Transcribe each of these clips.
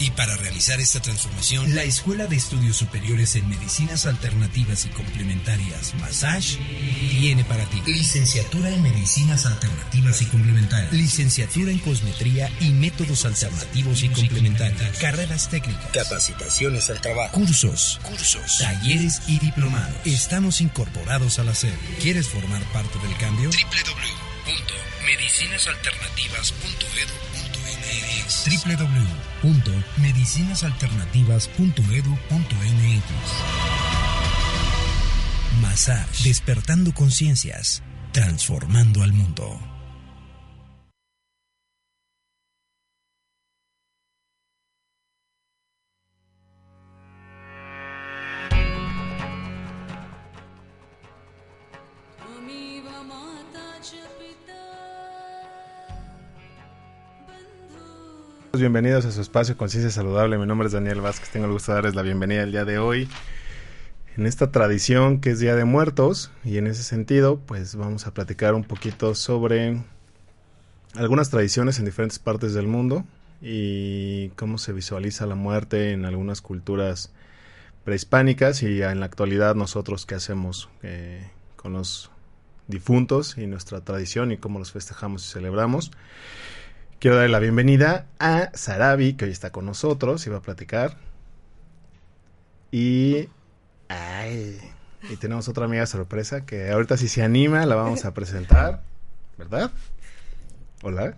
Y para realizar esta transformación, la Escuela de Estudios Superiores en Medicinas Alternativas y Complementarias, Massage, tiene para ti licenciatura en Medicinas Alternativas y Complementarias, licenciatura en Cosmetría y Métodos Alternativos y Complementarios, carreras técnicas, capacitaciones al trabajo, cursos, cursos, talleres y diplomados. Estamos incorporados a la. ¿Quieres formar parte del cambio? www.medicinasalternativas.edu www.medicinasalternativas.edu.mx Massage, despertando conciencias, transformando al mundo. Bienvenidos a su espacio Conciencia Saludable. Mi nombre es Daniel Vázquez. Tengo el gusto de darles la bienvenida el día de hoy en esta tradición que es Día de Muertos. Y en ese sentido, pues vamos a platicar un poquito sobre algunas tradiciones en diferentes partes del mundo y cómo se visualiza la muerte en algunas culturas prehispánicas y en la actualidad nosotros qué hacemos eh, con los difuntos y nuestra tradición y cómo los festejamos y celebramos. Quiero darle la bienvenida a Sarabi, que hoy está con nosotros y va a platicar. Y. Ay, y tenemos otra amiga sorpresa que ahorita si se anima la vamos a presentar. ¿Verdad? Hola.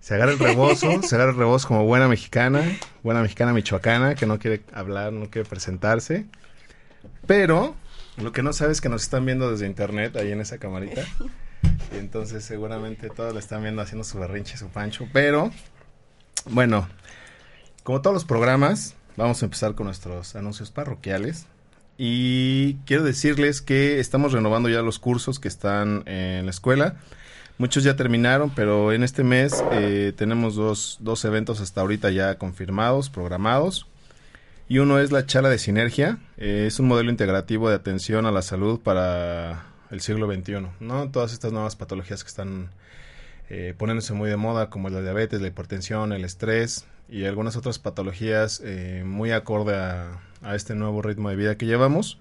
Se agarra el rebozo, se agarra el rebozo como buena mexicana, buena mexicana michoacana, que no quiere hablar, no quiere presentarse. Pero lo que no sabes es que nos están viendo desde internet, ahí en esa camarita. Entonces seguramente todos le están viendo haciendo su berrinche, su pancho. Pero, bueno, como todos los programas, vamos a empezar con nuestros anuncios parroquiales. Y quiero decirles que estamos renovando ya los cursos que están en la escuela. Muchos ya terminaron, pero en este mes eh, tenemos dos, dos eventos hasta ahorita ya confirmados, programados. Y uno es la charla de sinergia. Eh, es un modelo integrativo de atención a la salud para el siglo XXI, ¿no? Todas estas nuevas patologías que están eh, poniéndose muy de moda, como la diabetes, la hipertensión, el estrés y algunas otras patologías eh, muy acorde a, este nuevo ritmo de vida que llevamos.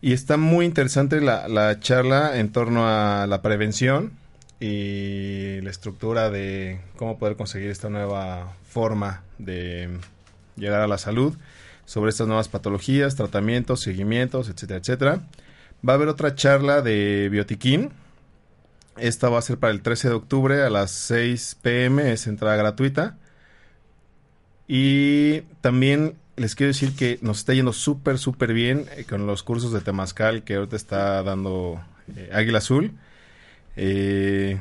Y está muy interesante la charla en torno a la prevención y la estructura de cómo poder conseguir esta nueva forma de llegar a la salud sobre estas nuevas patologías, tratamientos, seguimientos, etcétera, etcétera. Va a haber otra charla de Biotiquín. Esta va a ser para el 13 de octubre a las 6 pm, es entrada gratuita. Y también les quiero decir que nos está yendo súper, súper bien eh, con los cursos de Temazcal que ahorita está dando eh, Águila Azul. Eh,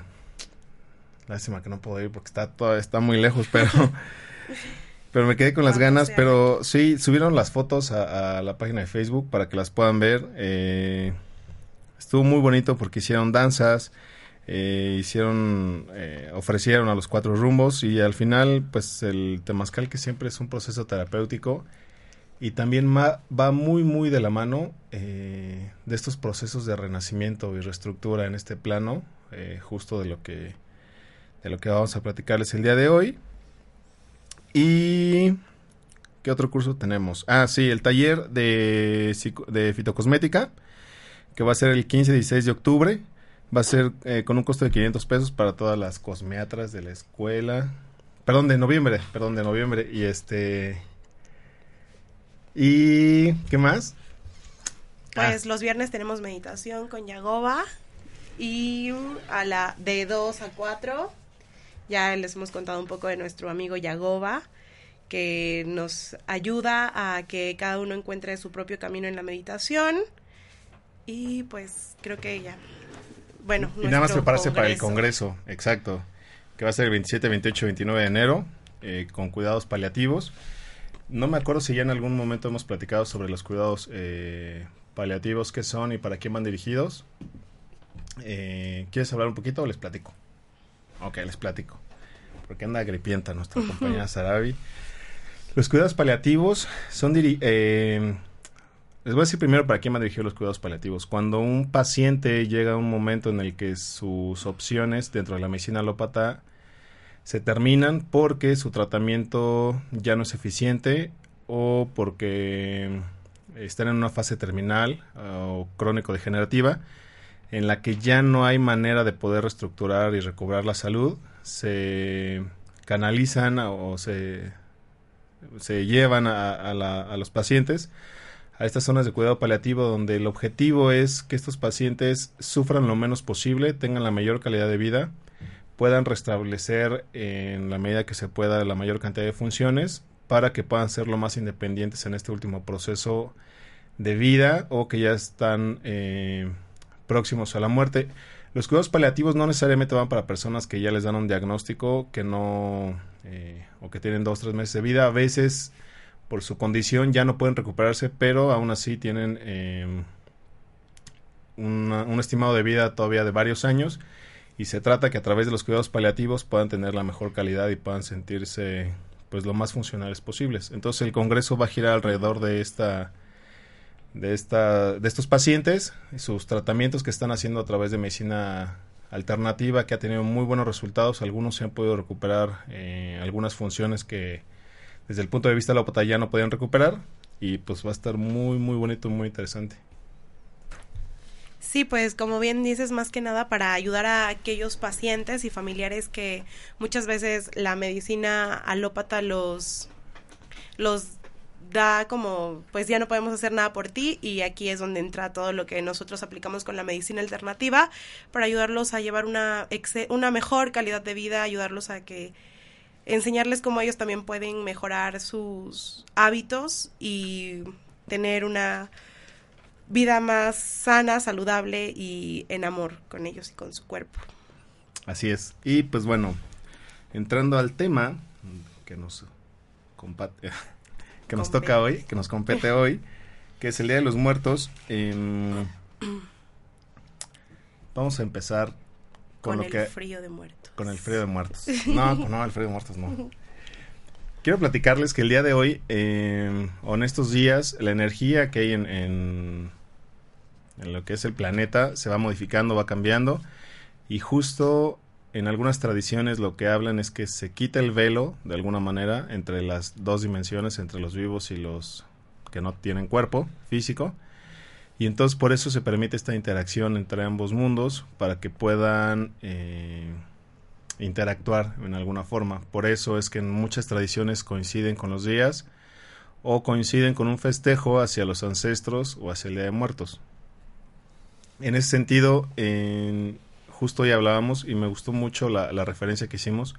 lástima que no puedo ir porque está, todo, está muy lejos, pero... Pero me quedé con las ganas, pero sí, subieron las fotos a, a, la página de Facebook para que las puedan ver. Eh, estuvo muy bonito porque hicieron danzas, eh, hicieron, eh, ofrecieron a los cuatro rumbos y al final, pues el temazcal que siempre es un proceso terapéutico y también va, va muy, muy de la mano eh, de estos procesos de renacimiento y reestructura en este plano, eh, justo de lo que de lo que vamos a platicarles el día de hoy. Y... ¿Qué otro curso tenemos? Ah, sí, el taller de, de fitocosmética, que va a ser el 15 y 16 de octubre. Va a ser eh, con un costo de 500 pesos para todas las cosmiatras de la escuela. Perdón, de noviembre, perdón, de noviembre. Y este... ¿Y qué más? Pues los viernes tenemos meditación con Yagoba y a la de 2 a 4 ya les hemos contado un poco de nuestro amigo Yagoba que nos ayuda a que cada uno encuentre su propio camino en la meditación y pues creo que ya bueno y nada más prepararse para el congreso exacto que va a ser el 27 28 29 de enero eh, con cuidados paliativos no me acuerdo si ya en algún momento hemos platicado sobre los cuidados eh, paliativos, qué son y para quién van dirigidos. Eh, ¿Quieres hablar un poquito o les platico? Ok, les platico. Porque anda gripienta nuestra compañera Sarabi. Los cuidados paliativos son... Eh, les voy a decir primero para quién van dirigidos los cuidados paliativos. Cuando un paciente llega a un momento en el que sus opciones dentro de la medicina alópata se terminan porque su tratamiento ya no es eficiente o porque están en una fase terminal ah, o crónico degenerativa en la que ya no hay manera de poder reestructurar y recobrar la salud, se canalizan o se, se llevan a, a los pacientes a estas zonas de cuidado paliativo donde el objetivo es que estos pacientes sufran lo menos posible, tengan la mayor calidad de vida puedan restablecer en la medida que se pueda la mayor cantidad de funciones para que puedan ser lo más independientes en este último proceso de vida o que ya están eh, próximos a la muerte. Los cuidados paliativos no necesariamente van para personas que ya les dan un diagnóstico que no eh, o que tienen dos tres meses de vida. A veces por su condición ya no pueden recuperarse, pero aún así tienen eh, un estimado de vida todavía de varios años y se trata que a través de los cuidados paliativos puedan tener la mejor calidad y puedan sentirse pues lo más funcionales posibles. Entonces el Congreso va a girar alrededor de esta de esta de estos pacientes sus tratamientos que están haciendo a través de medicina alternativa que ha tenido muy buenos resultados. Algunos se han podido recuperar eh, algunas funciones que desde el punto de vista de la ya no podían recuperar y pues va a estar muy muy bonito, muy interesante. Sí, pues como bien dices, más que nada para ayudar a aquellos pacientes y familiares que muchas veces la medicina alópata los, los da como, pues ya no podemos hacer nada por ti y aquí es donde entra todo lo que nosotros aplicamos con la medicina alternativa para ayudarlos a llevar una, una mejor calidad de vida, ayudarlos a que enseñarles cómo ellos también pueden mejorar sus hábitos y tener una vida más sana, saludable y en amor con ellos y con su cuerpo. Así es. Y pues bueno, entrando al tema que nos que nos toca hoy, que nos compete hoy, que es el Día de los Muertos. Em, vamos a empezar con, lo el frío de muertos. Con el frío de muertos. No, no, el frío de muertos no. Quiero platicarles que el día de hoy, eh, o en estos días, la energía que hay en, en lo que es el planeta, se va modificando, va cambiando. Y justo en algunas tradiciones lo que hablan es que se quita el velo, de alguna manera, entre las dos dimensiones, entre los vivos y los que no tienen cuerpo físico. Y entonces por eso se permite esta interacción entre ambos mundos, para que puedan eh, interactuar en alguna forma. Por eso es que en muchas tradiciones coinciden con los días o coinciden con un festejo hacia los ancestros o hacia el Día de Muertos en ese sentido, justo hoy hablábamos y me gustó mucho la, referencia que hicimos,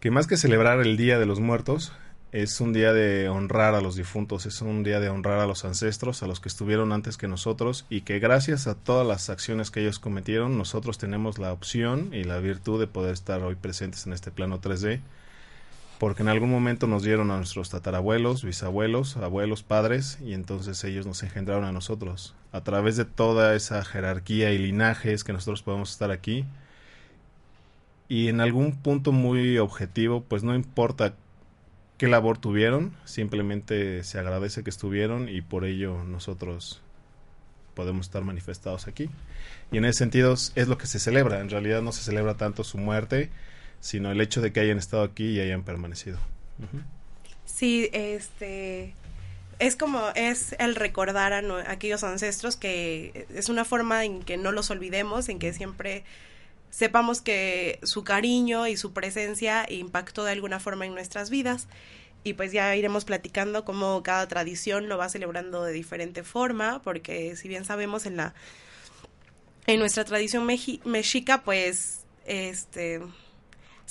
que más que celebrar el Día de los Muertos, es un día de honrar a los difuntos, es un día de honrar a los ancestros, a los que estuvieron antes que nosotros y que gracias a todas las acciones que ellos cometieron, nosotros tenemos la opción y la virtud de poder estar hoy presentes en este plano 3D porque en algún momento nos dieron a nuestros tatarabuelos, bisabuelos, abuelos, padres, y entonces ellos nos engendraron a nosotros. A través de toda esa jerarquía y linajes que nosotros podemos estar aquí, y en algún punto muy objetivo, pues no importa qué labor tuvieron, simplemente se agradece que estuvieron y por ello nosotros podemos estar manifestados aquí. Y en ese sentido es lo que se celebra. En realidad no se celebra tanto su muerte, sino el hecho de que hayan estado aquí y hayan permanecido. Sí, este es como es el recordar a, aquellos ancestros que es una forma en que no los olvidemos, en que siempre sepamos que su cariño y su presencia impactó de alguna forma en nuestras vidas y pues ya iremos platicando cómo cada tradición lo va celebrando de diferente forma, porque si bien sabemos en la en nuestra tradición mexica, pues este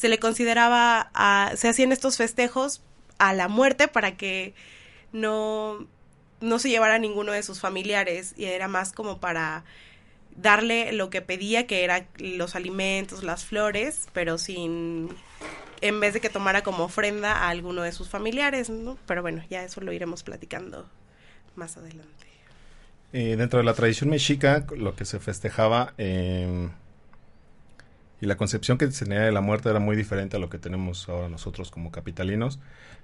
se le consideraba a, se hacían estos festejos a la muerte para que no no se llevara a ninguno de sus familiares y era más como para darle lo que pedía que era los alimentos, las flores, pero sin en vez de que tomara como ofrenda a alguno de sus familiares, ¿no? Pero bueno, ya eso lo iremos platicando más adelante. Eh, dentro de la tradición mexica, lo que se festejaba em, y la concepción que tenía de la muerte era muy diferente a lo que tenemos ahora nosotros como capitalinos.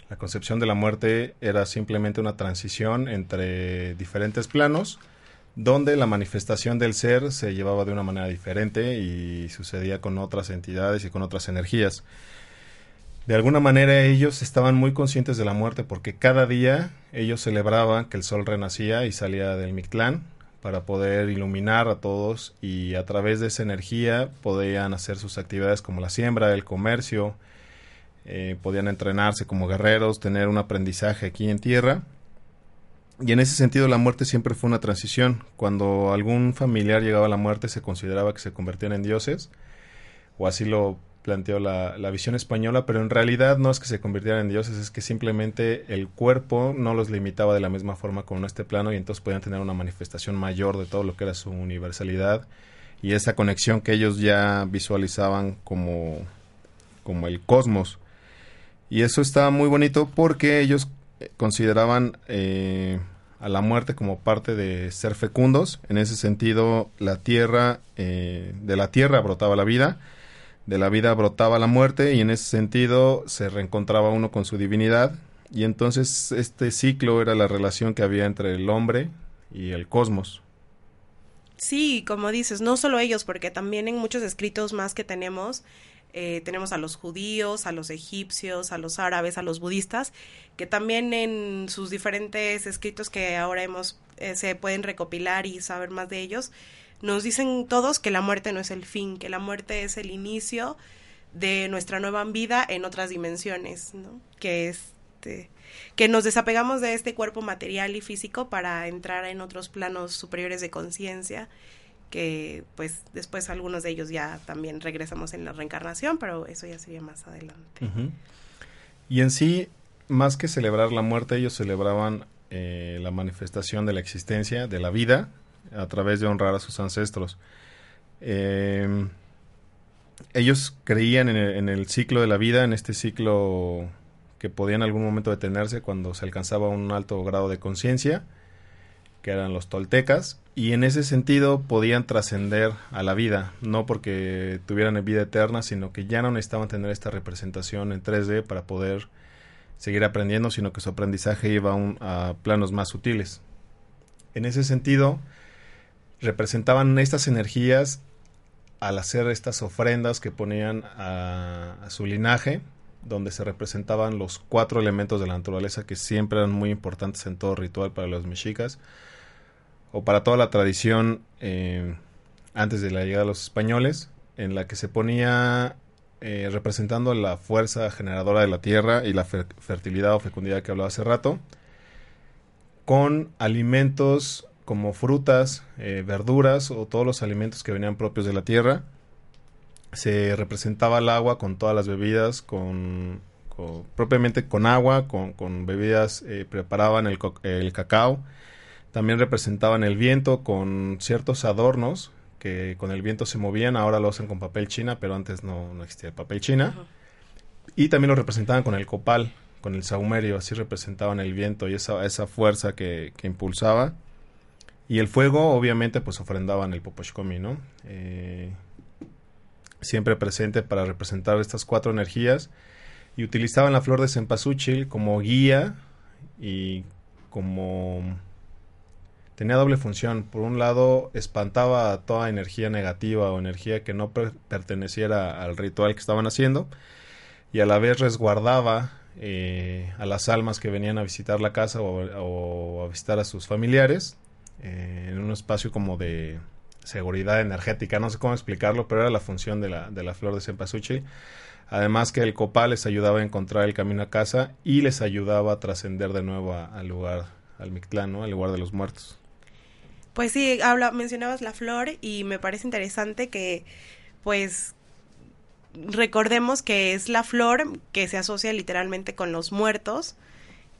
La concepción de la muerte era simplemente una transición entre diferentes planos, donde la manifestación del ser se llevaba de una manera diferente y sucedía con otras entidades y con otras energías de alguna manera ellos estaban muy conscientes de la muerte porque cada día ellos celebraban que el sol renacía y salía del Mictlán para poder iluminar a todos y a través de esa energía podían hacer sus actividades como la siembra, el comercio, eh, podían entrenarse como guerreros, tener un aprendizaje aquí en tierra. Y en ese sentido la muerte siempre fue una transición. Cuando algún familiar llegaba a la muerte se consideraba que se convertían en dioses, o así lo planteó la, la, visión española, pero en realidad no es que se convirtieran en dioses, es que simplemente el cuerpo no los limitaba de la misma forma como en este plano y entonces podían tener una manifestación mayor de todo lo que era su universalidad y esa conexión que ellos ya visualizaban como, como el cosmos. Y eso estaba muy bonito porque ellos consideraban eh, a la muerte como parte de ser fecundos. En ese sentido, la tierra, eh, de la tierra brotaba la vida de la vida brotaba la muerte y en ese sentido se reencontraba uno con su divinidad y entonces este ciclo era la relación que había entre el hombre y el cosmos. Sí, como dices, no solo ellos, porque también en muchos escritos más que tenemos, eh, tenemos a los judíos, a los egipcios, a los árabes, a los budistas, que también en sus diferentes escritos que ahora hemos, eh, se pueden recopilar y saber más de ellos, nos dicen todos que la muerte no es el fin, que la muerte es el inicio de nuestra nueva vida en otras dimensiones, ¿no? Que este que nos desapegamos de este cuerpo material y físico para entrar en otros planos superiores de conciencia, que pues después algunos de ellos ya también regresamos en la reencarnación, pero eso ya sería más adelante. Y en sí, más que celebrar la muerte, ellos celebraban eh, la manifestación de la existencia, de la vida, a través de honrar a sus ancestros. Em, ellos creían en el, ciclo de la vida, en este ciclo que podía en algún momento detenerse cuando se alcanzaba un alto grado de conciencia, que eran los toltecas, y en ese sentido podían trascender a la vida, no porque tuvieran vida eterna, sino que ya no necesitaban tener esta representación en 3D para poder seguir aprendiendo, sino que su aprendizaje iba a planos más sutiles. En ese sentido, representaban estas energías al hacer estas ofrendas que ponían a, su linaje, donde se representaban los cuatro elementos de la naturaleza que siempre eran muy importantes en todo ritual para los mexicas o para toda la tradición eh, antes de la llegada de los españoles, en la que se ponía eh, representando la fuerza generadora de la tierra y la fertilidad o fecundidad que hablaba hace rato, con alimentos como frutas, eh, verduras o todos los alimentos que venían propios de la tierra. Se representaba el agua con todas las bebidas, con, propiamente con agua, con, bebidas, eh, preparaban el, el, cacao. También representaban el viento con ciertos adornos que con el viento se movían, ahora lo hacen con papel china, pero antes no, no existía el papel china. Y también lo representaban con el copal, con el saumerio, así representaban el viento y esa, esa fuerza que, que impulsaba y el fuego, obviamente, pues ofrendaban el Poposhkomi, ¿no? Eh, siempre presente para representar estas cuatro energías. Y utilizaban la flor de cempasúchil como guía y como tenía doble función. Por un lado, espantaba toda energía negativa o energía que no perteneciera al ritual que estaban haciendo y a la vez resguardaba eh, a las almas que venían a visitar la casa o, a visitar a sus familiares eh, en un espacio como de seguridad energética. No sé cómo explicarlo, pero era la función de la, de la flor de cempasúchil. Además que el copal les ayudaba a encontrar el camino a casa y les ayudaba a trascender de nuevo al lugar, al Mictlán, al lugar de los muertos. Pues sí, habla, mencionabas la flor y me parece interesante que pues recordemos que es la flor que se asocia literalmente con los muertos,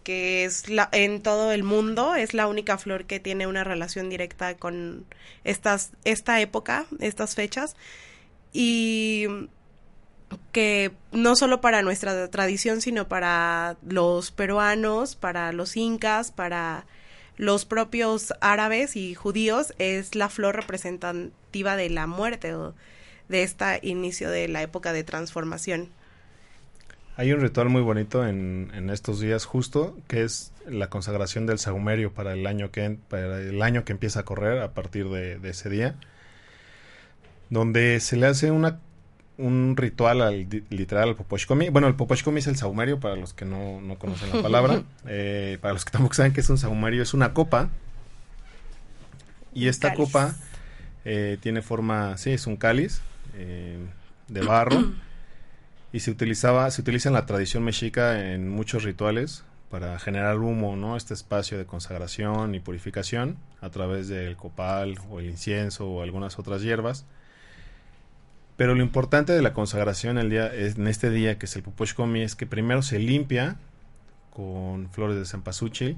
que es la, en todo el mundo, es la única flor que tiene una relación directa con estas, esta época, estas fechas, y que no solo para nuestra tradición, sino para los peruanos, para los incas, para los propios árabes y judíos, es la flor representativa de la muerte o de este inicio de la época de transformación. Hay un ritual muy bonito en, en estos días justo, que es la consagración del saumerio para el año que, para el año que empieza a correr a partir de, de ese día, donde se le hace una un ritual al, literal al Poposhkomi. Bueno, el Poposhkomi es el saumerio, para los que no, no conocen la palabra. Eh, para los que tampoco saben que es un saumerio, es una copa. Y esta copa eh, tiene forma, sí, es un cáliz eh, de barro. y se utilizaba, se utiliza en la tradición mexica en muchos rituales para generar humo, ¿no? Este espacio de consagración y purificación a través del copal o el incienso o algunas otras hierbas. Pero lo importante de la consagración el día, en este día, que es el Pupushkomi, es que primero se limpia con flores de cempasúchil,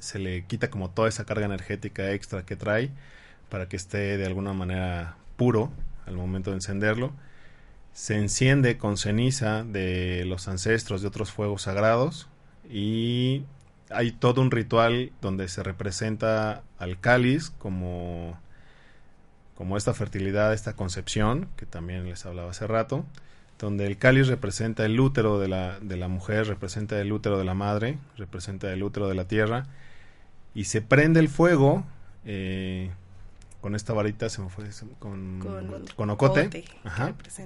se le quita como toda esa carga energética extra que trae para que esté de alguna manera puro al momento de encenderlo. Se enciende con ceniza de los ancestros de otros fuegos sagrados y hay todo un ritual donde se representa al cáliz como como esta fertilidad, esta concepción, que también les hablaba hace rato, donde el cáliz representa el útero de la, de la mujer, representa el útero de la madre, representa el útero de la tierra, y se prende el fuego eh, con esta varita, se me fue, con, con, ocote,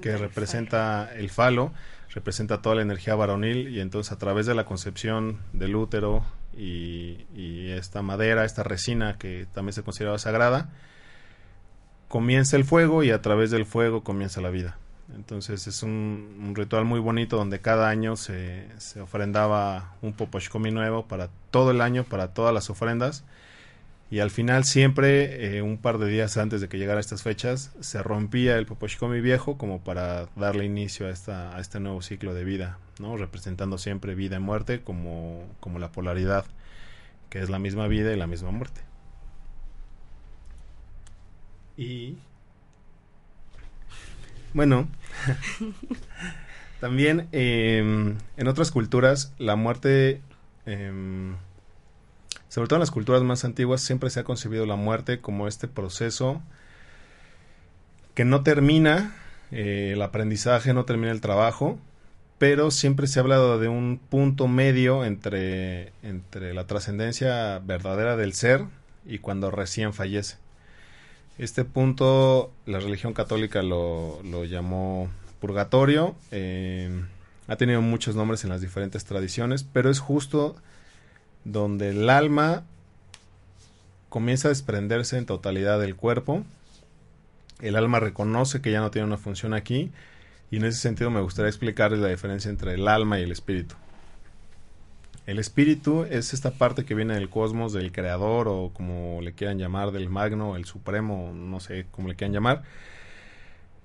que representa, el, falo. representa toda la energía varonil, y entonces a través de la concepción del útero y, y esta madera, esta resina que también se consideraba sagrada, comienza el fuego y a través del fuego comienza la vida. Entonces es un, ritual muy bonito donde cada año se, se ofrendaba un poposhkomi nuevo para todo el año, para todas las ofrendas. Y al final siempre, eh, un par de días antes de que llegara estas fechas, se rompía el poposhkomi viejo como para darle inicio a, esta, a este nuevo ciclo de vida, ¿no? representando siempre vida y muerte como, como la polaridad, que es la misma vida y la misma muerte. Y bueno, también em, en otras culturas la muerte, em, sobre todo en las culturas más antiguas, siempre se ha concebido la muerte como este proceso que no termina eh, el aprendizaje, no termina el trabajo, pero siempre se ha hablado de un punto medio entre, entre la trascendencia verdadera del ser y cuando recién fallece. Este punto la religión católica lo, llamó purgatorio. Eh, ha tenido muchos nombres en las diferentes tradiciones, pero es justo donde el alma comienza a desprenderse en totalidad del cuerpo. El alma reconoce que ya no tiene una función aquí y en ese sentido me gustaría explicarles la diferencia entre el alma y el espíritu. El espíritu es esta parte que viene del cosmos, del creador o como le quieran llamar, del magno, el supremo, no sé cómo le quieran llamar.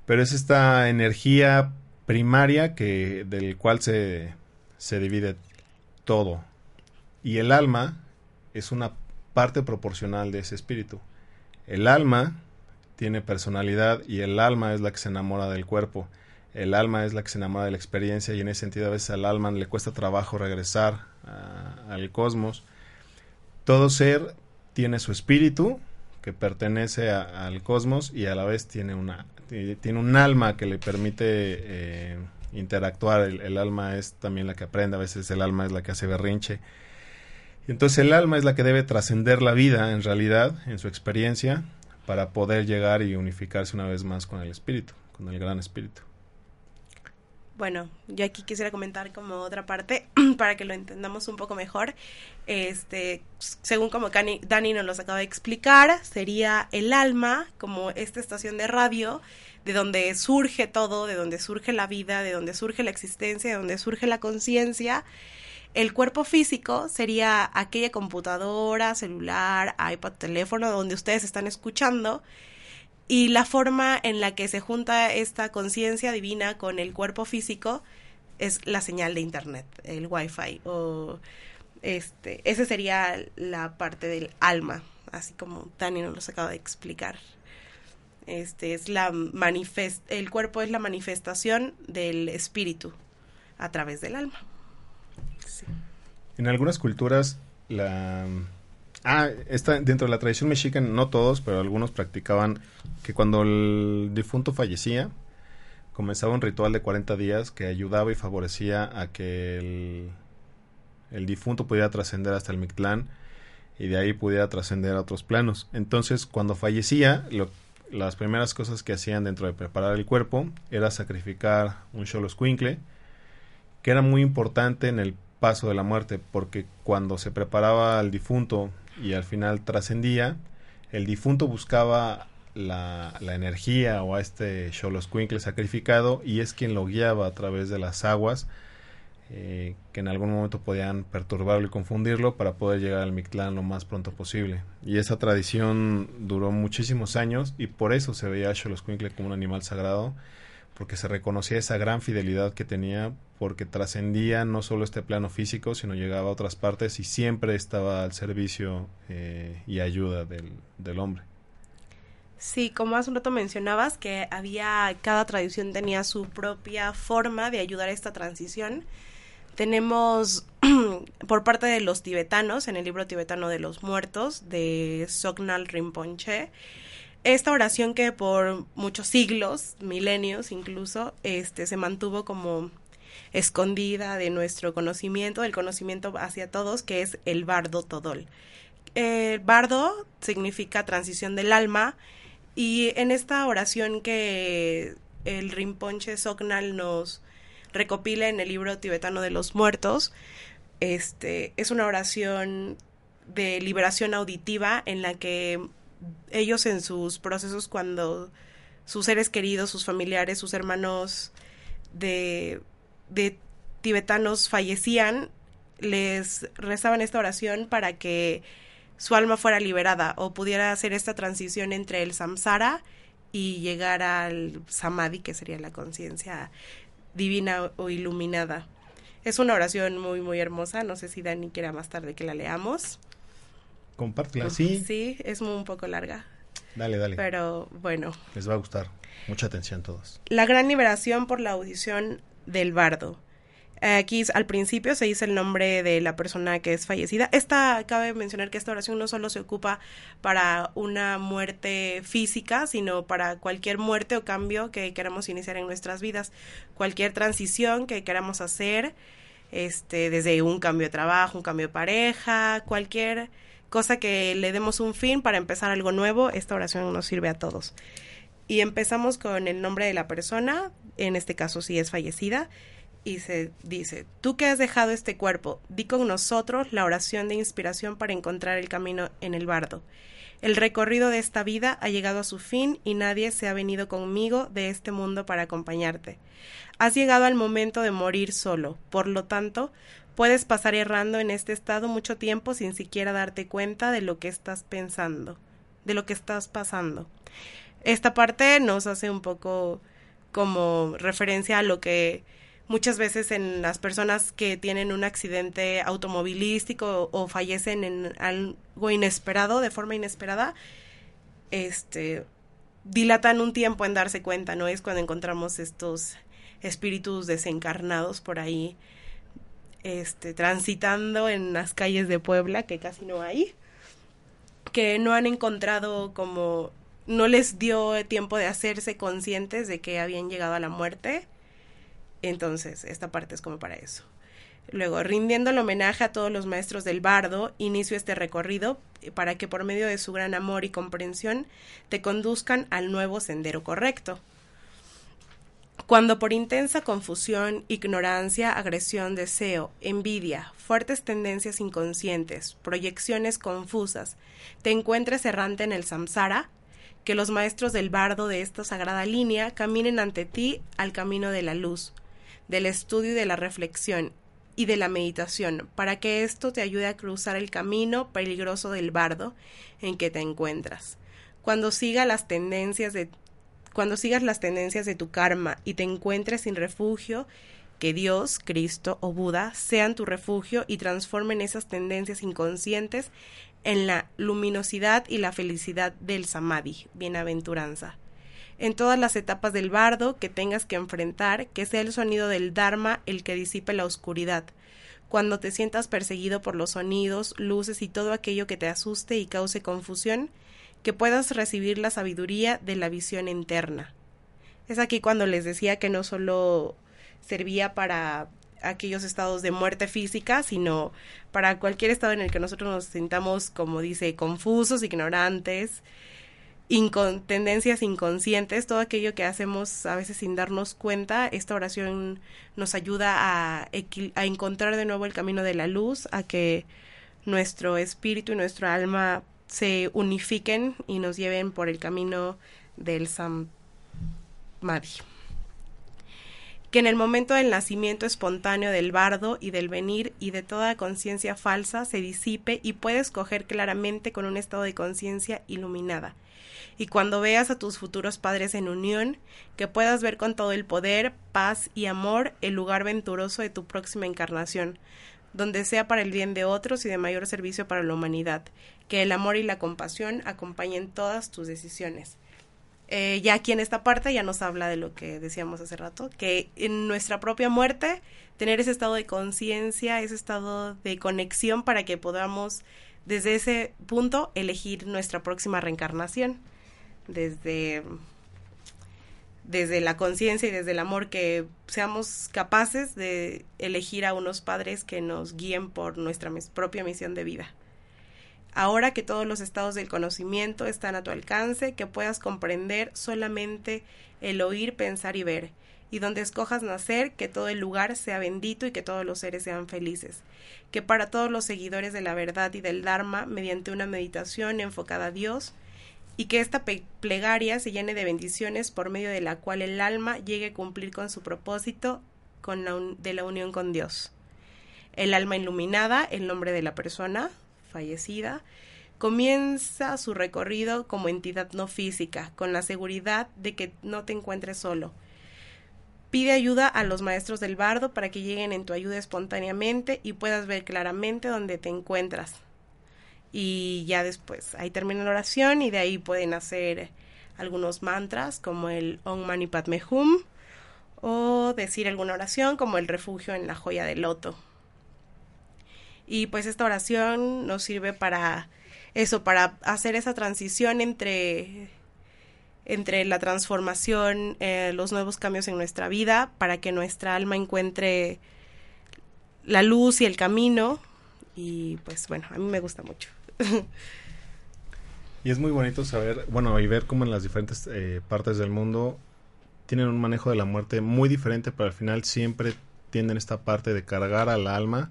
Pero es esta energía primaria que del cual se, se divide todo. Y el alma es una parte proporcional de ese espíritu. El alma tiene personalidad y el alma es la que se enamora del cuerpo. El alma es la que se enamora de la experiencia y en ese sentido a veces al alma le cuesta trabajo regresar al cosmos. Todo ser tiene su espíritu que pertenece al cosmos y a la vez tiene una tiene un alma que le permite eh, interactuar. El, alma es también la que aprende, a veces el alma es la que hace berrinche. Entonces el alma es la que debe trascender la vida en realidad, en su experiencia, para poder llegar y unificarse una vez más con el espíritu, con el gran espíritu. Bueno, yo aquí quisiera comentar como otra parte para que lo entendamos un poco mejor. Este, según como Dani nos los acaba de explicar, sería el alma como esta estación de radio de donde surge todo, de donde surge la vida, de donde surge la existencia, de donde surge la conciencia. El cuerpo físico sería aquella computadora, celular, iPad, teléfono donde ustedes están escuchando y la forma en la que se junta esta conciencia divina con el cuerpo físico es la señal de internet, el wifi o este, esa sería la parte del alma, así como Dani nos lo acaba de explicar. Este es la manifest el cuerpo es la manifestación del espíritu a través del alma. En algunas culturas la Ah, está dentro de la tradición mexica, no todos, pero algunos practicaban que cuando el difunto fallecía, comenzaba un ritual de 40 días que ayudaba y favorecía a que el, difunto pudiera trascender hasta el Mictlán y de ahí pudiera trascender a otros planos. Entonces, cuando fallecía, las primeras cosas que hacían dentro de preparar el cuerpo era sacrificar un xoloscuincle, que era muy importante en el paso de la muerte, porque cuando se preparaba al difunto y al final trascendía, el difunto buscaba la, energía o a este Xoloscuincle sacrificado y es quien lo guiaba a través de las aguas eh, que en algún momento podían perturbarlo y confundirlo para poder llegar al Mictlán lo más pronto posible. Y esa tradición duró muchísimos años y por eso se veía a Xoloscuincle como un animal sagrado porque se reconocía esa gran fidelidad que tenía, porque trascendía no solo este plano físico, sino llegaba a otras partes y siempre estaba al servicio eh, y ayuda del, del, hombre. Sí, como hace un rato mencionabas, que había, cada tradición tenía su propia forma de ayudar a esta transición. Tenemos por parte de los tibetanos, en el libro tibetano de los muertos, de Sognal Rinpoche, esta oración que por muchos siglos, milenios incluso, este se mantuvo como escondida de nuestro conocimiento, del conocimiento hacia todos, que es el bardo todol. El bardo significa transición del alma y en esta oración que el Rinpoche Sognal nos recopila en el libro tibetano de los muertos, este es una oración de liberación auditiva en la que ellos en sus procesos cuando sus seres queridos, sus familiares, sus hermanos de, tibetanos fallecían, les rezaban esta oración para que su alma fuera liberada o pudiera hacer esta transición entre el samsara y llegar al samadhi, que sería la conciencia divina o iluminada. Es una oración muy, muy hermosa. No sé si Dani quiera más tarde que la leamos. Compártela, sí. Sí, es un poco larga. Dale, dale. Pero bueno. Les va a gustar. Mucha atención todos. La gran liberación por la audición del bardo. Aquí al principio se dice el nombre de la persona que es fallecida. Esta, cabe mencionar que esta oración no solo se ocupa para una muerte física, sino para cualquier muerte o cambio que queramos iniciar en nuestras vidas. Cualquier transición que queramos hacer, este, desde un cambio de trabajo, un cambio de pareja, cualquier cosa que le demos un fin para empezar algo nuevo, esta oración nos sirve a todos. Y empezamos con el nombre de la persona, en este caso si es fallecida, y se dice, tú que has dejado este cuerpo, di con nosotros la oración de inspiración para encontrar el camino en el bardo. El recorrido de esta vida ha llegado a su fin y nadie se ha venido conmigo de este mundo para acompañarte. Has llegado al momento de morir solo, por lo tanto, Puedes pasar errando en este estado mucho tiempo sin siquiera darte cuenta de lo que estás pensando, de lo que estás pasando. Esta parte nos hace un poco como referencia a lo que muchas veces en las personas que tienen un accidente automovilístico o, fallecen en algo inesperado, de forma inesperada, este dilatan un tiempo en darse cuenta, ¿no? Es cuando encontramos estos espíritus desencarnados por ahí este, transitando en las calles de Puebla, que casi no hay, que no han encontrado como, no les dio tiempo de hacerse conscientes de que habían llegado a la muerte. Entonces, esta parte es como para eso. Luego, rindiendo el homenaje a todos los maestros del bardo, inicio este recorrido para que por medio de su gran amor y comprensión te conduzcan al nuevo sendero correcto. Cuando por intensa confusión, ignorancia, agresión, deseo, envidia, fuertes tendencias inconscientes, proyecciones confusas, te encuentres errante en el samsara, que los maestros del bardo de esta sagrada línea caminen ante ti al camino de la luz, del estudio y de la reflexión y de la meditación, para que esto te ayude a cruzar el camino peligroso del bardo en que te encuentras. Cuando siga las tendencias de cuando sigas las tendencias de tu karma y te encuentres sin refugio, que Dios, Cristo o Buda sean tu refugio y transformen esas tendencias inconscientes en la luminosidad y la felicidad del samadhi, bienaventuranza. En todas las etapas del bardo que tengas que enfrentar, que sea el sonido del Dharma el que disipe la oscuridad. Cuando te sientas perseguido por los sonidos, luces y todo aquello que te asuste y cause confusión, que puedas recibir la sabiduría de la visión interna. Es aquí cuando les decía que no solo servía para aquellos estados de muerte física, sino para cualquier estado en el que nosotros nos sintamos, como dice, confusos, ignorantes, tendencias inconscientes, todo aquello que hacemos a veces sin darnos cuenta, esta oración nos ayuda a, encontrar de nuevo el camino de la luz, a que nuestro espíritu y nuestro alma se unifiquen y nos lleven por el camino del Samadhi. Que en el momento del nacimiento espontáneo del bardo y del venir y de toda conciencia falsa se disipe y puedes coger claramente con un estado de conciencia iluminada. Y cuando veas a tus futuros padres en unión, que puedas ver con todo el poder, paz y amor el lugar venturoso de tu próxima encarnación, donde sea para el bien de otros y de mayor servicio para la humanidad. Que el amor y la compasión acompañen todas tus decisiones. Eh, ya aquí en esta parte ya nos habla de lo que decíamos hace rato, que en nuestra propia muerte tener ese estado de conciencia, ese estado de conexión para que podamos desde ese punto elegir nuestra próxima reencarnación, desde desde la conciencia y desde el amor que seamos capaces de elegir a unos padres que nos guíen por nuestra propia misión de vida. Ahora que todos los estados del conocimiento están a tu alcance, que puedas comprender solamente el oír, pensar y ver, y donde escojas nacer, que todo el lugar sea bendito y que todos los seres sean felices. Que para todos los seguidores de la verdad y del Dharma, mediante una meditación enfocada a Dios, y que esta plegaria se llene de bendiciones por medio de la cual el alma llegue a cumplir con su propósito con la de la unión con Dios. El alma iluminada, el nombre de la persona fallecida, comienza su recorrido como entidad no física, con la seguridad de que no te encuentres solo. Pide ayuda a los maestros del bardo para que lleguen en tu ayuda espontáneamente y puedas ver claramente dónde te encuentras y ya después ahí termina la oración y de ahí pueden hacer algunos mantras como el Om Mani Padme Hum o decir alguna oración como el refugio en la joya del loto. Y pues esta oración nos sirve para eso, para hacer esa transición entre entre la transformación, eh, los nuevos cambios en nuestra vida, para que nuestra alma encuentre la luz y el camino. Y pues bueno, a mí me gusta mucho. Y es muy bonito saber, bueno, y ver cómo en las diferentes eh, partes del mundo tienen un manejo de la muerte muy diferente, pero al final siempre tienden esta parte de cargar al alma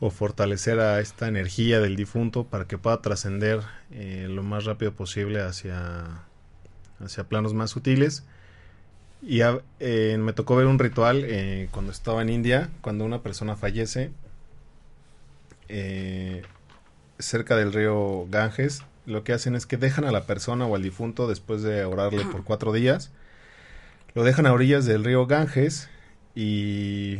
o fortalecer a esta energía del difunto para que pueda trascender eh, lo más rápido posible hacia, hacia planos más sutiles. Y eh, me tocó ver un ritual cuando estaba en India, cuando una persona fallece, cerca del río Ganges, lo que hacen es que dejan a la persona o al difunto después de orarle por cuatro días, lo dejan a orillas del río Ganges y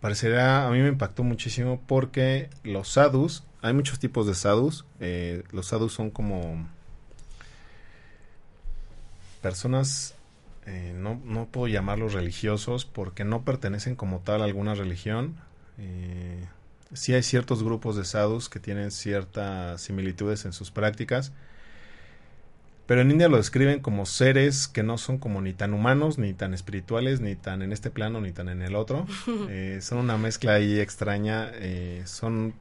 parecerá, a mí me impactó muchísimo porque los sadhus, hay muchos tipos de sadhus, eh, los sadhus son como personas, eh, no, no puedo llamarlos religiosos porque no pertenecen como tal a alguna religión, eh, sí hay ciertos grupos de sadhus que tienen ciertas similitudes en sus prácticas. Pero en India lo describen como seres que no son como ni tan humanos, ni tan espirituales, ni tan en este plano, ni tan en el otro. Eh, son una mezcla ahí extraña. Eh, son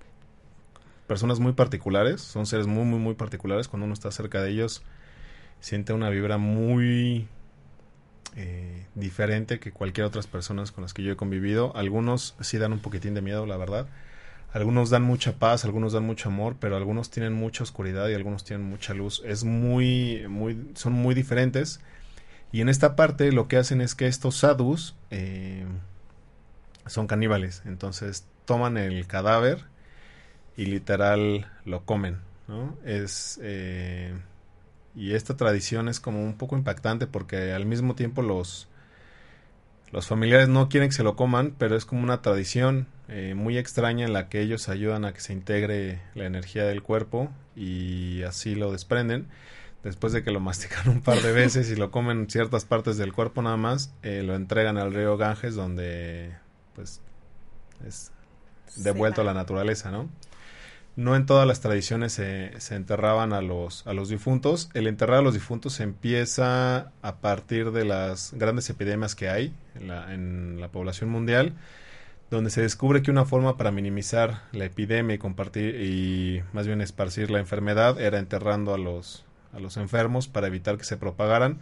personas muy particulares, son seres muy, muy, muy particulares. Cuando uno está cerca de ellos, siente una vibra muy eh, diferente que cualquier otras personas con las que yo he convivido. Algunos sí dan un poquitín de miedo, la verdad. Algunos dan mucha paz, algunos dan mucho amor, pero algunos tienen mucha oscuridad y algunos tienen mucha luz. Es muy, muy, son muy diferentes. Y en esta parte lo que hacen es que estos sadhus eh, son caníbales. Entonces toman el cadáver y literal lo comen. ¿no? Es eh, y esta tradición es como un poco impactante porque al mismo tiempo los, los familiares no quieren que se lo coman, pero es como una tradición eh, muy extraña en la que ellos ayudan a que se integre la energía del cuerpo y así lo desprenden. Después de que lo mastican un par de veces y lo comen ciertas partes del cuerpo nada más, eh, lo entregan al río Ganges donde pues es devuelto a la naturaleza, ¿no? No en todas las tradiciones se, se, enterraban a los, a los difuntos. El enterrar a los difuntos empieza a partir de las grandes epidemias que hay en la, en la población mundial, donde se descubre que una forma para minimizar la epidemia y compartir y más bien esparcir la enfermedad era enterrando a los, a los enfermos para evitar que se propagaran.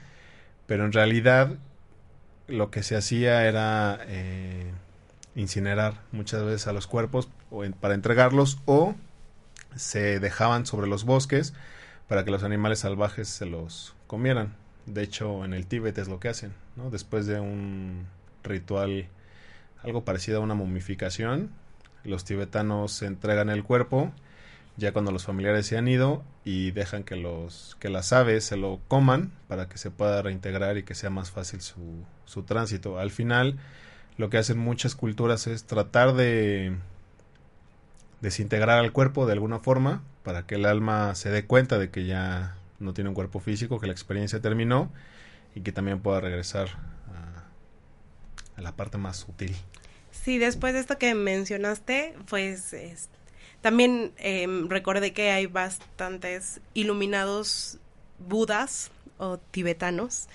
Pero en realidad lo que se hacía era eh, incinerar muchas veces a los cuerpos o para entregarlos o se dejaban sobre los bosques para que los animales salvajes se los comieran. De hecho, en el Tíbet es lo que hacen, ¿no? Después de un ritual algo parecido a una momificación, los tibetanos entregan el cuerpo ya cuando los familiares se han ido y dejan que los que las aves se lo coman para que se pueda reintegrar y que sea más fácil su, su tránsito. Al final, lo que hacen muchas culturas es tratar de desintegrar al cuerpo de alguna forma para que el alma se dé cuenta de que ya no tiene un cuerpo físico, que la experiencia terminó y que también pueda regresar a, la parte más sutil. Sí, después de esto que mencionaste, pues también em, recordé que hay bastantes iluminados budas o tibetanos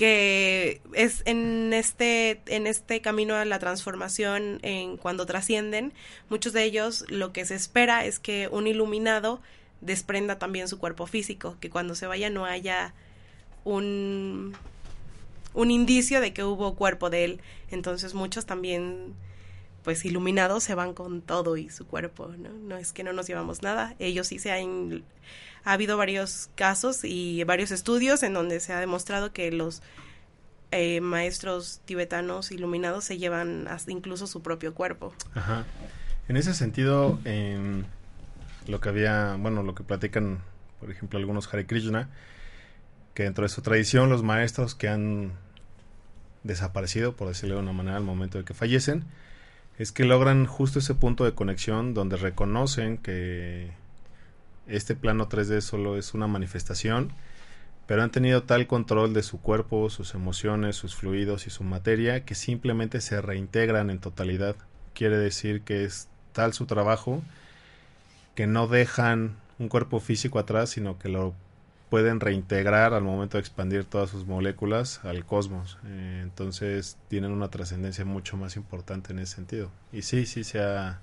que es en este en este camino a la transformación en cuando trascienden muchos de ellos lo que se espera es que un iluminado desprenda también su cuerpo físico que cuando se vaya no haya un un indicio de que hubo cuerpo de él. Entonces muchos también pues iluminados se van con todo y su cuerpo no no es que no nos llevamos nada ellos sí se han ha habido varios casos y varios estudios en donde se ha demostrado que los eh, maestros tibetanos iluminados se llevan incluso su propio cuerpo. Ajá. En ese sentido, lo que había, bueno, lo que platican, por ejemplo, algunos Hare Krishna, que dentro de su tradición los maestros que han desaparecido, por decirlo de una manera, al momento de que fallecen, es que logran justo ese punto de conexión donde reconocen que este plano 3D solo es una manifestación, pero han tenido tal control de su cuerpo, sus emociones, sus fluidos y su materia que simplemente se reintegran en totalidad. Quiere decir que es tal su trabajo que no dejan un cuerpo físico atrás, sino que lo pueden reintegrar al momento de expandir todas sus moléculas al cosmos. Eh, entonces tienen una trascendencia mucho más importante en ese sentido. Y sí, sí se ha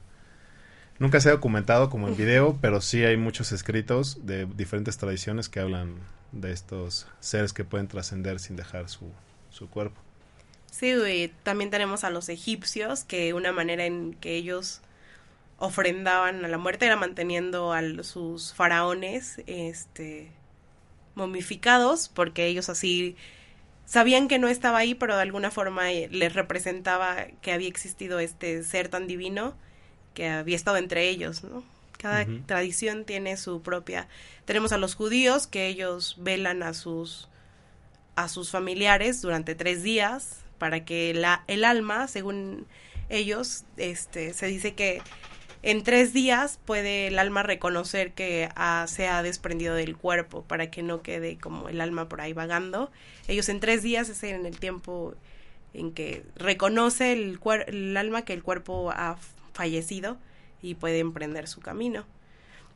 Nunca se ha documentado como en video, pero sí hay muchos escritos de diferentes tradiciones que hablan de estos seres que pueden trascender sin dejar su, su cuerpo. Sí, también tenemos a los egipcios, que una manera en que ellos ofrendaban a la muerte era manteniendo a sus faraones este momificados, porque ellos así sabían que no estaba ahí, pero de alguna forma eh, les representaba que había existido este ser tan divino que había estado entre ellos, ¿no? Cada tradición tiene su propia. Tenemos a los judíos que ellos velan a sus a sus familiares durante tres días para que la, el alma, según ellos, este, se dice que en tres días puede el alma reconocer que se ha desprendido del cuerpo para que no quede como el alma por ahí vagando. Ellos en tres días es en el tiempo en que reconoce el, el alma que el cuerpo ha fallecido y puede emprender su camino.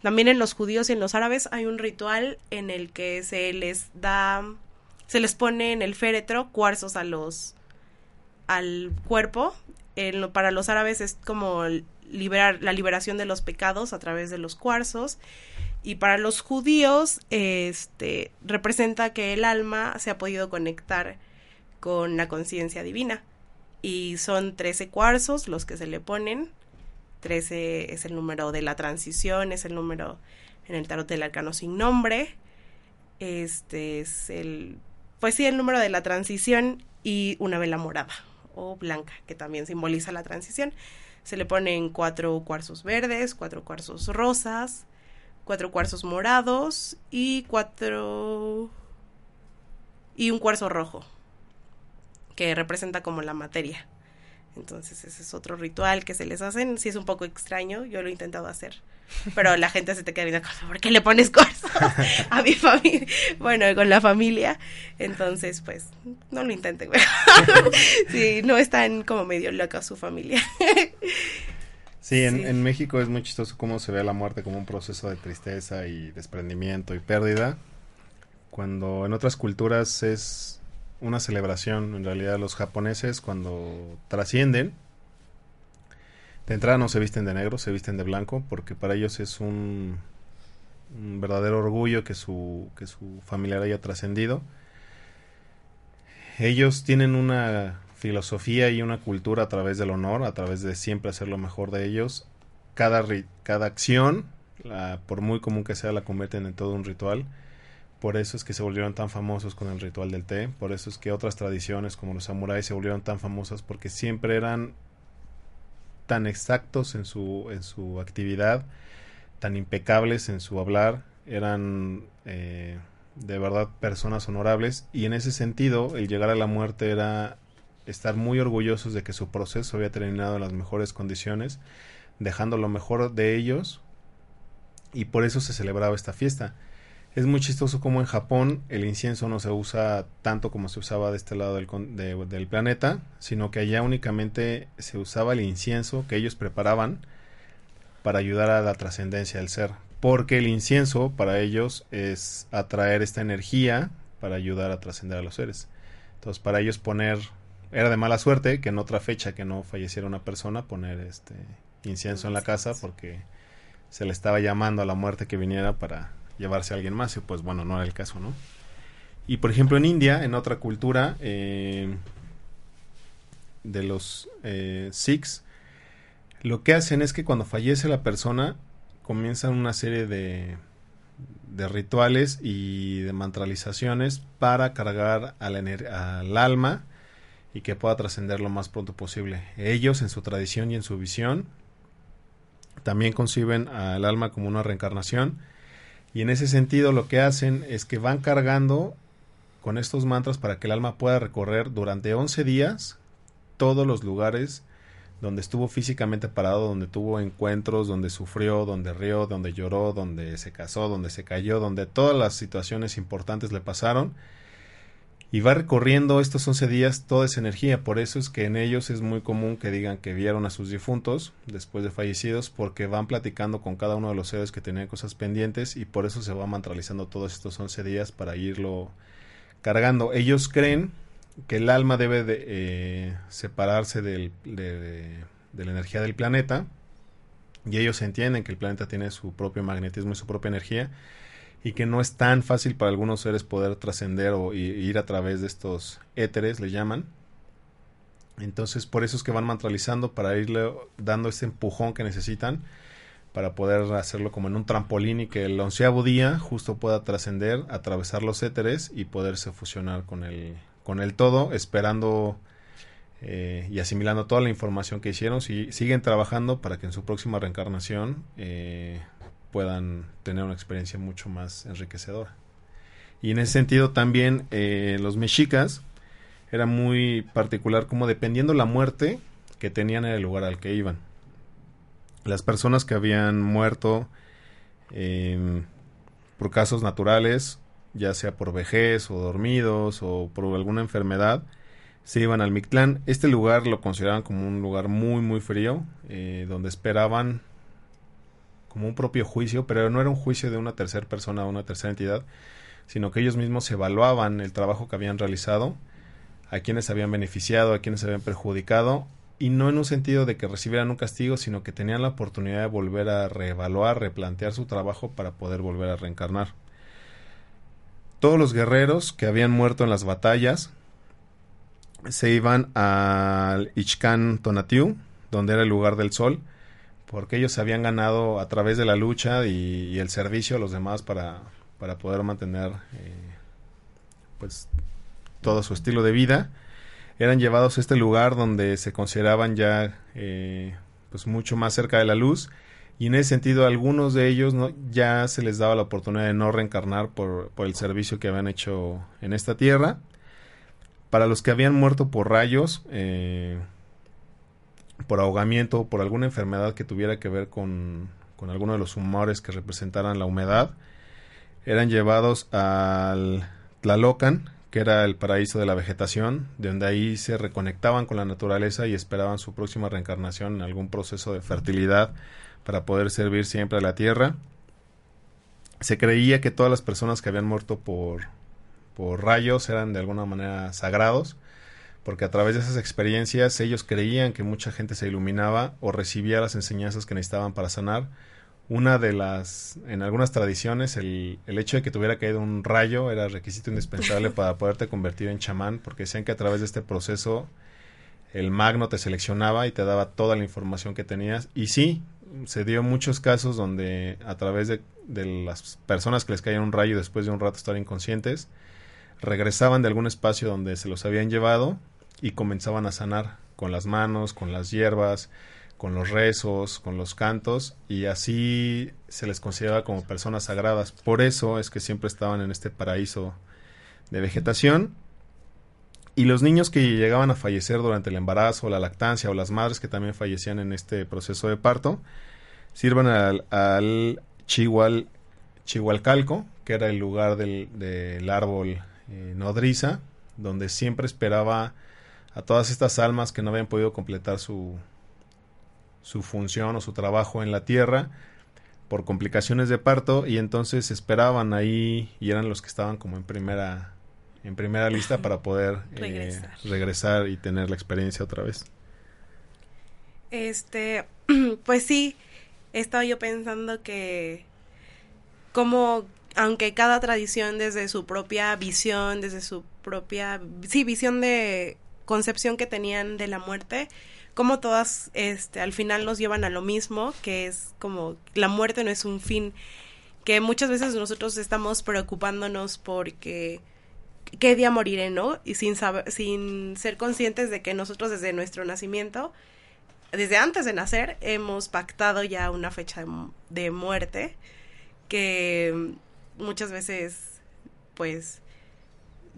también en los judíos y en los árabes hay un ritual en el que se les da, se les pone en el féretro cuarzos a los, al cuerpo. para los árabes es como liberar, la liberación de los pecados a través de los cuarzos. Y para los judíos, este, representa que el alma se ha podido conectar con la conciencia divina. Y son 13 cuarzos los que se le ponen 13 es el número de la transición, es el número en el tarot del arcano sin nombre. Este es el, pues sí, el número de la transición y una vela morada o blanca, que también simboliza la transición. Se le ponen cuatro cuarzos verdes, cuatro cuarzos rosas, cuatro cuarzos morados y cuatro... y un cuarzo rojo, que representa como la materia. Entonces ese es otro ritual que se les hacen. Sí es un poco extraño, yo lo he intentado hacer. Pero la gente se te queda viendo, ¿por qué le pones cuarzo a mi familia? Bueno, con la familia. Entonces, pues, no lo intenten. sí, no están como medio locas su familia. Sí, en, en, México es muy chistoso cómo se ve la muerte como un proceso de tristeza y desprendimiento y pérdida, cuando en otras culturas es una celebración. En realidad los japoneses cuando trascienden, de entrada no se visten de negro, se visten de blanco, porque para ellos es un, verdadero orgullo que su, que su familiar haya trascendido. Ellos tienen una filosofía y una cultura a través del honor, a través de siempre hacer lo mejor de ellos. Cada, cada acción, por muy común que sea, la convierten en todo un ritual por eso es que se volvieron tan famosos con el ritual del té, por eso es que otras tradiciones como los samuráis se volvieron tan famosas porque siempre eran tan exactos en su, en su actividad, tan impecables en su hablar, eran eh, de verdad personas honorables. Y en ese sentido el llegar a la muerte era estar muy orgullosos de que su proceso había terminado en las mejores condiciones, dejando lo mejor de ellos. Y por eso se celebraba esta fiesta. Es muy chistoso como en Japón el incienso no se usa tanto como se usaba de este lado del, del planeta, sino que allá únicamente se usaba el incienso que ellos preparaban para ayudar a la trascendencia del ser. Porque el incienso para ellos es atraer esta energía para ayudar a trascender a los seres. Entonces para ellos poner, era de mala suerte que en otra fecha que no falleciera una persona poner este incienso en la casa porque se le estaba llamando a la muerte que viniera para llevarse a alguien más, y pues bueno, no era el caso, ¿no? Y por ejemplo en India, en otra cultura eh, de los eh, Sikhs, lo que hacen es que cuando fallece la persona, comienzan una serie de, de rituales y de mantralizaciones para cargar al alma y que pueda trascender lo más pronto posible. Ellos, en su tradición y en su visión, también conciben al alma como una reencarnación y en ese sentido lo que hacen es que van cargando con estos mantras para que el alma pueda recorrer durante 11 días todos los lugares donde estuvo físicamente parado, donde tuvo encuentros, donde sufrió, donde rió, donde lloró, donde se casó, donde se cayó, donde todas las situaciones importantes le pasaron y va recorriendo estos 11 días toda esa energía. Por eso es que en ellos es muy común que digan que vieron a sus difuntos después de fallecidos porque van platicando con cada uno de los seres que tenían cosas pendientes y por eso se va mantralizando todos estos 11 días para irlo cargando. Ellos creen que el alma debe de eh, separarse del, de, de la energía del planeta y ellos entienden que el planeta tiene su propio magnetismo y su propia energía y que no es tan fácil para algunos seres poder trascender o ir a través de estos éteres, le llaman. Entonces, por eso es que van mantralizando para irle dando ese empujón que necesitan para poder hacerlo como en un trampolín y que el onceavo día justo pueda trascender, atravesar los éteres y poderse fusionar con el, con el todo, esperando eh, y asimilando toda la información que hicieron. y siguen trabajando para que en su próxima reencarnación eh, puedan tener una experiencia mucho más enriquecedora. Y en ese sentido también eh, los mexicas era muy particular como dependiendo la muerte que tenían en el lugar al que iban. Las personas que habían muerto em, por casos naturales, ya sea por vejez o dormidos o por alguna enfermedad, se iban al Mictlán. Este lugar lo consideraban como un lugar muy muy frío, eh, donde esperaban como un propio juicio, pero no era un juicio de una tercera persona o una tercera entidad, sino que ellos mismos evaluaban el trabajo que habían realizado, a quienes habían beneficiado, a quienes habían perjudicado, y no en un sentido de que recibieran un castigo, sino que tenían la oportunidad de volver a reevaluar, replantear su trabajo para poder volver a reencarnar. Todos los guerreros que habían muerto en las batallas se iban al Ichkan Tonatiu, donde era el lugar del sol, porque ellos se habían ganado a través de la lucha y, el servicio a los demás para, para poder mantener eh, pues todo su estilo de vida. Eran llevados a este lugar donde se consideraban ya eh, pues mucho más cerca de la luz. Y en ese sentido algunos de ellos ya se les daba la oportunidad de no reencarnar por, por el servicio que habían hecho en esta tierra. Para los que habían muerto por rayos eh, por ahogamiento, por alguna enfermedad que tuviera que ver con, con alguno de los humores que representaran la humedad, eran llevados al Tlalocan, que era el paraíso de la vegetación, de donde ahí se reconectaban con la naturaleza y esperaban su próxima reencarnación en algún proceso de fertilidad para poder servir siempre a la tierra. Se creía que todas las personas que habían muerto por, por rayos eran de alguna manera sagrados porque a través de esas experiencias ellos creían que mucha gente se iluminaba o recibía las enseñanzas que necesitaban para sanar. Una de las, en algunas tradiciones, el, el hecho de que tuviera caído un rayo era requisito indispensable para poderte convertir en chamán, porque decían que a través de este proceso el magno te seleccionaba y te daba toda la información que tenías. Y sí, se dio muchos casos donde a través de, de las personas que les caía un rayo después de un rato estar inconscientes, regresaban de algún espacio donde se los habían llevado y comenzaban a sanar con las manos, con las hierbas, con los rezos, con los cantos y así se les consideraba como personas sagradas. Por eso es que siempre estaban en este paraíso de vegetación. Y los niños que llegaban a fallecer durante el embarazo, la lactancia o las madres que también fallecían en este proceso de parto, sirvan al, al chihual, chihualcalco, que era el lugar del, del árbol eh, nodriza, donde siempre esperaba a todas estas almas que no habían podido completar su, su función o su trabajo en la tierra por complicaciones de parto y entonces esperaban ahí y eran los que estaban como en primera en primera lista para poder eh, regresar. y tener la experiencia otra vez. Este, pues sí, he estado yo pensando que como aunque cada tradición desde su propia visión, desde su propia, sí, visión de concepción que tenían de la muerte, como todas este al final nos llevan a lo mismo, que es como la muerte no es un fin, que muchas veces nosotros estamos preocupándonos porque qué día moriré, ¿no? Y sin saber, sin ser conscientes de que nosotros desde nuestro nacimiento, desde antes de nacer, hemos pactado ya una fecha de, de muerte que muchas veces pues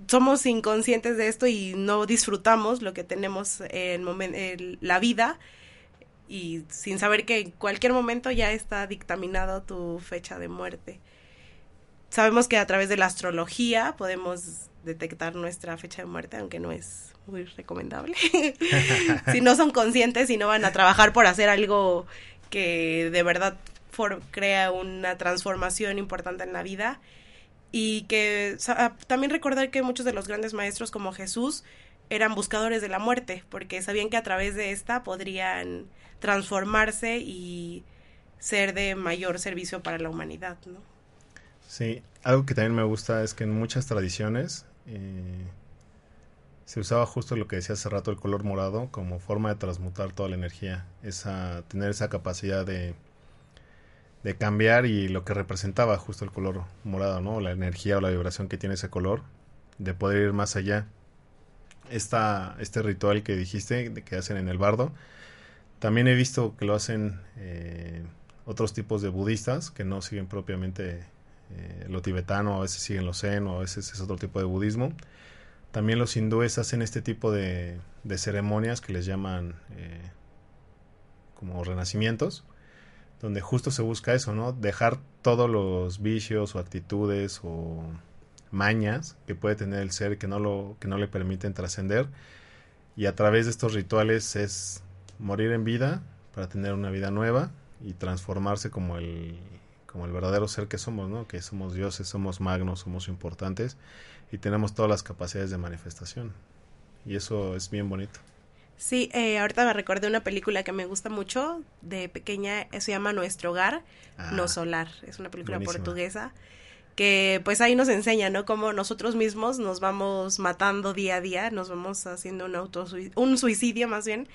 somos inconscientes de esto y no disfrutamos lo que tenemos en, en la vida y sin saber que en cualquier momento ya está dictaminado tu fecha de muerte. Sabemos que a través de la astrología podemos detectar nuestra fecha de muerte, aunque no es muy recomendable. si no son conscientes y no van a trabajar por hacer algo que de verdad crea una transformación importante en la vida, y que ah, también recordar que muchos de los grandes maestros como Jesús eran buscadores de la muerte, porque sabían que a través de esta podrían transformarse y ser de mayor servicio para la humanidad, ¿no? Sí, algo que también me gusta es que en muchas tradiciones eh, se usaba justo lo que decía hace rato el color morado como forma de transmutar toda la energía, esa tener esa capacidad de de cambiar y lo que representaba justo el color morado, ¿no? La energía o la vibración que tiene ese color, de poder ir más allá. Esta, este ritual que dijiste, que hacen en el bardo, también he visto que lo hacen eh, otros tipos de budistas que no siguen propiamente eh, lo tibetano, a veces siguen lo zen o a veces es otro tipo de budismo. También los hindúes hacen este tipo de, de ceremonias que les llaman eh, como renacimientos donde justo se busca eso, ¿no? Dejar todos los vicios o actitudes o mañas que puede tener el ser que no lo que no le permiten trascender y a través de estos rituales es morir en vida para tener una vida nueva y transformarse como el, como el verdadero ser que somos, ¿no? Que somos dioses, somos magnos, somos importantes y tenemos todas las capacidades de manifestación. Y eso es bien bonito. Sí, eh, ahorita me recordé una película que me gusta mucho de pequeña, se llama Nuestro Hogar, ah, No Solar. Es una película portuguesa que pues ahí nos enseña, ¿no? Cómo nosotros mismos nos vamos matando día a día, nos vamos haciendo un, auto un suicidio más bien,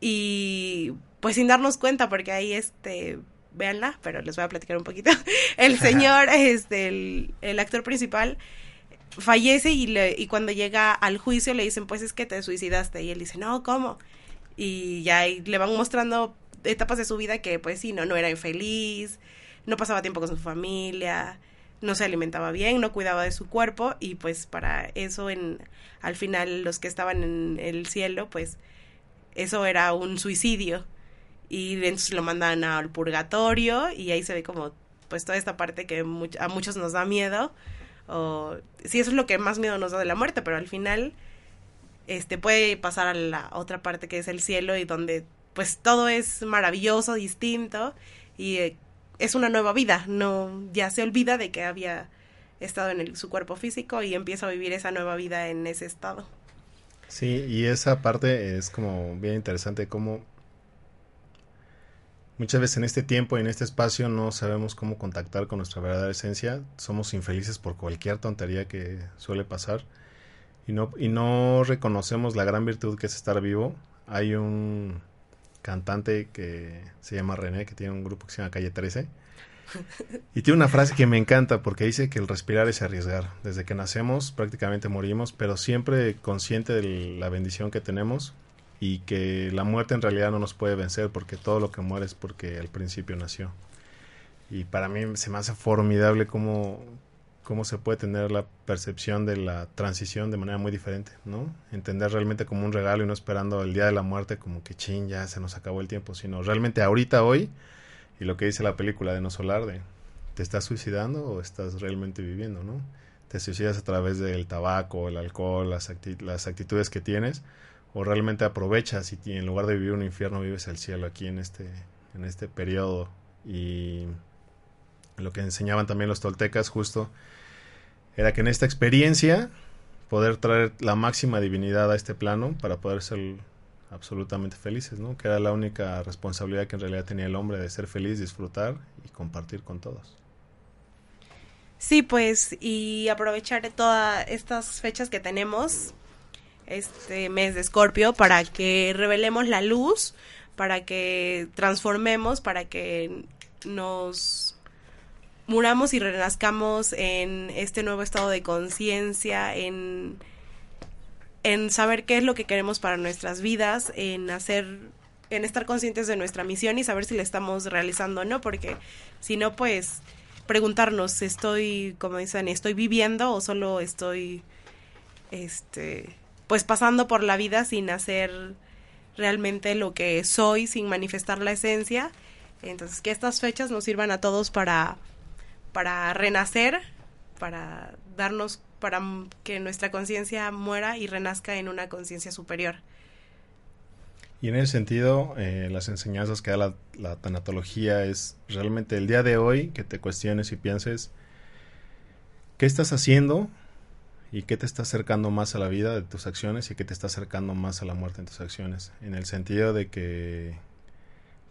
y pues sin darnos cuenta, porque ahí este, véanla, pero les voy a platicar un poquito. El señor, este, el, el actor principal, fallece y, le, y cuando llega al juicio le dicen, pues es que te suicidaste. Y él dice, no, ¿cómo? Y ya le van mostrando etapas de su vida que pues sí, no, no era infeliz, no pasaba tiempo con su familia, no se alimentaba bien, no cuidaba de su cuerpo y pues para eso en al final los que estaban en el cielo pues eso era un suicidio y entonces lo mandan al purgatorio y ahí se ve como pues toda esta parte que a muchos nos da miedo o sí eso es lo que más miedo nos da de la muerte pero al final este puede pasar a la otra parte que es el cielo y donde pues todo es maravilloso distinto y eh, es una nueva vida. No ya se olvida de que había estado en su cuerpo físico y empieza a vivir esa nueva vida en ese estado. Sí y esa parte es como bien interesante como Muchas veces en este tiempo y en este espacio no sabemos cómo contactar con nuestra verdadera esencia. Somos infelices por cualquier tontería que suele pasar y no, y no reconocemos la gran virtud que es estar vivo. Hay un cantante que se llama René, que tiene un grupo que se llama Calle 13. Y tiene una frase que me encanta porque dice que el respirar es arriesgar. Desde que nacemos prácticamente morimos, pero siempre consciente de la bendición que tenemos y que la muerte en realidad no nos puede vencer porque todo lo que muere es porque al principio nació. Y para mí se me hace formidable cómo, cómo se puede tener la percepción de la transición de manera muy diferente, ¿no? Entender realmente como un regalo y no esperando el día de la muerte como que ching, ya se nos acabó el tiempo, sino realmente ahorita, hoy, y lo que dice la película de No Solar, ¿te estás suicidando o estás realmente viviendo, ¿no? Te suicidas a través del tabaco, el alcohol, las, las actitudes que tienes, o realmente aprovechas y en lugar de vivir un infierno vives el cielo aquí en este en este periodo y lo que enseñaban también los toltecas justo era que en esta experiencia poder traer la máxima divinidad a este plano para poder ser absolutamente felices, ¿no? Que era la única responsabilidad que en realidad tenía el hombre de ser feliz, disfrutar y compartir con todos. Sí, pues y aprovechar todas estas fechas que tenemos este mes de Escorpio para que revelemos la luz, para que transformemos, para que nos muramos y renazcamos en este nuevo estado de conciencia, en, en saber qué es lo que queremos para nuestras vidas, en hacer en estar conscientes de nuestra misión y saber si la estamos realizando o no, porque si no, pues preguntarnos, estoy, como dicen, estoy viviendo o solo estoy, este, pues pasando por la vida sin hacer realmente lo que soy, sin manifestar la esencia. Entonces, que estas fechas nos sirvan a todos para, para renacer, para darnos, para que nuestra conciencia muera y renazca en una conciencia superior. Y en ese sentido, eh, las enseñanzas que da la, la, tanatología es realmente el día de hoy que te cuestiones y pienses qué estás haciendo y qué te está acercando más a la vida de tus acciones y qué te está acercando más a la muerte en tus acciones. En el sentido de que,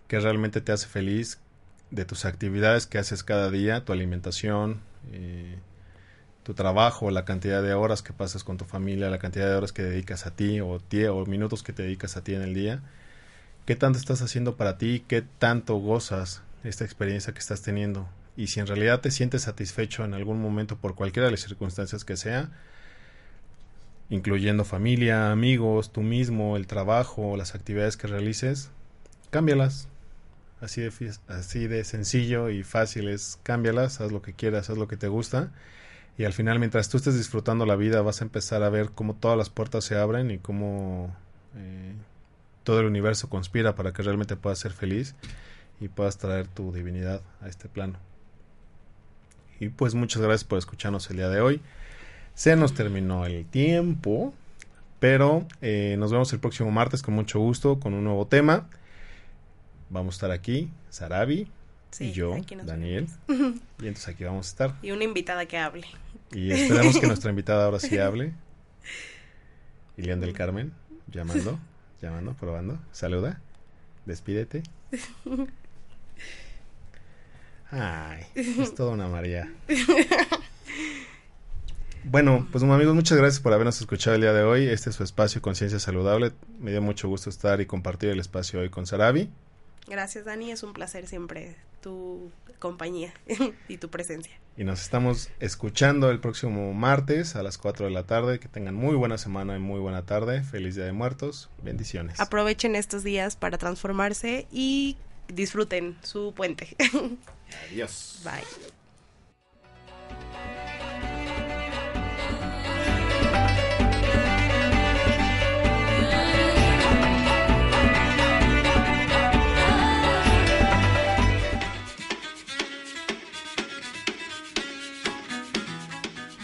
que realmente te hace feliz de tus actividades que haces cada día, tu alimentación, eh, tu trabajo, la cantidad de horas que pasas con tu familia, la cantidad de horas que dedicas a ti o, o minutos que te dedicas a ti en el día. ¿Qué tanto estás haciendo para ti? ¿Qué tanto gozas esta experiencia que estás teniendo? Y si en realidad te sientes satisfecho en algún momento por cualquiera de las circunstancias que sea, incluyendo familia, amigos, tú mismo, el trabajo, las actividades que realices, cámbialas. Así de, así de sencillo y fácil es cámbialas, haz lo que quieras, haz lo que te gusta. Y al final, mientras tú estés disfrutando la vida, vas a empezar a ver cómo todas las puertas se abren y cómo eh, todo el universo conspira para que realmente puedas ser feliz y puedas traer tu divinidad a este plano. Y pues muchas gracias por escucharnos el día de hoy. Se nos terminó el tiempo, pero eh, nos vemos el próximo martes con mucho gusto, con un nuevo tema. vamos a estar aquí, Sarabi Sí, y yo, Daniel. Y entonces aquí vamos a estar. Y una invitada que hable. Y esperamos que nuestra invitada ahora sí hable. Ilian del Carmen, llamando, llamando, probando. Saluda, despídete. Ay, es toda una María. Bueno, pues amigos, muchas gracias por habernos escuchado el día de hoy. Este es su espacio Conciencia Saludable. Me dio mucho gusto estar y compartir el espacio hoy con Sarabi. Gracias, Dani. Es un placer siempre tu compañía y tu presencia. Y nos estamos escuchando el próximo martes a las 4 de la tarde. Que tengan muy buena semana y muy buena tarde. Feliz Día de Muertos. Bendiciones. Aprovechen estos días para transformarse y disfruten su puente. Adiós. Bye.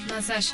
Massage.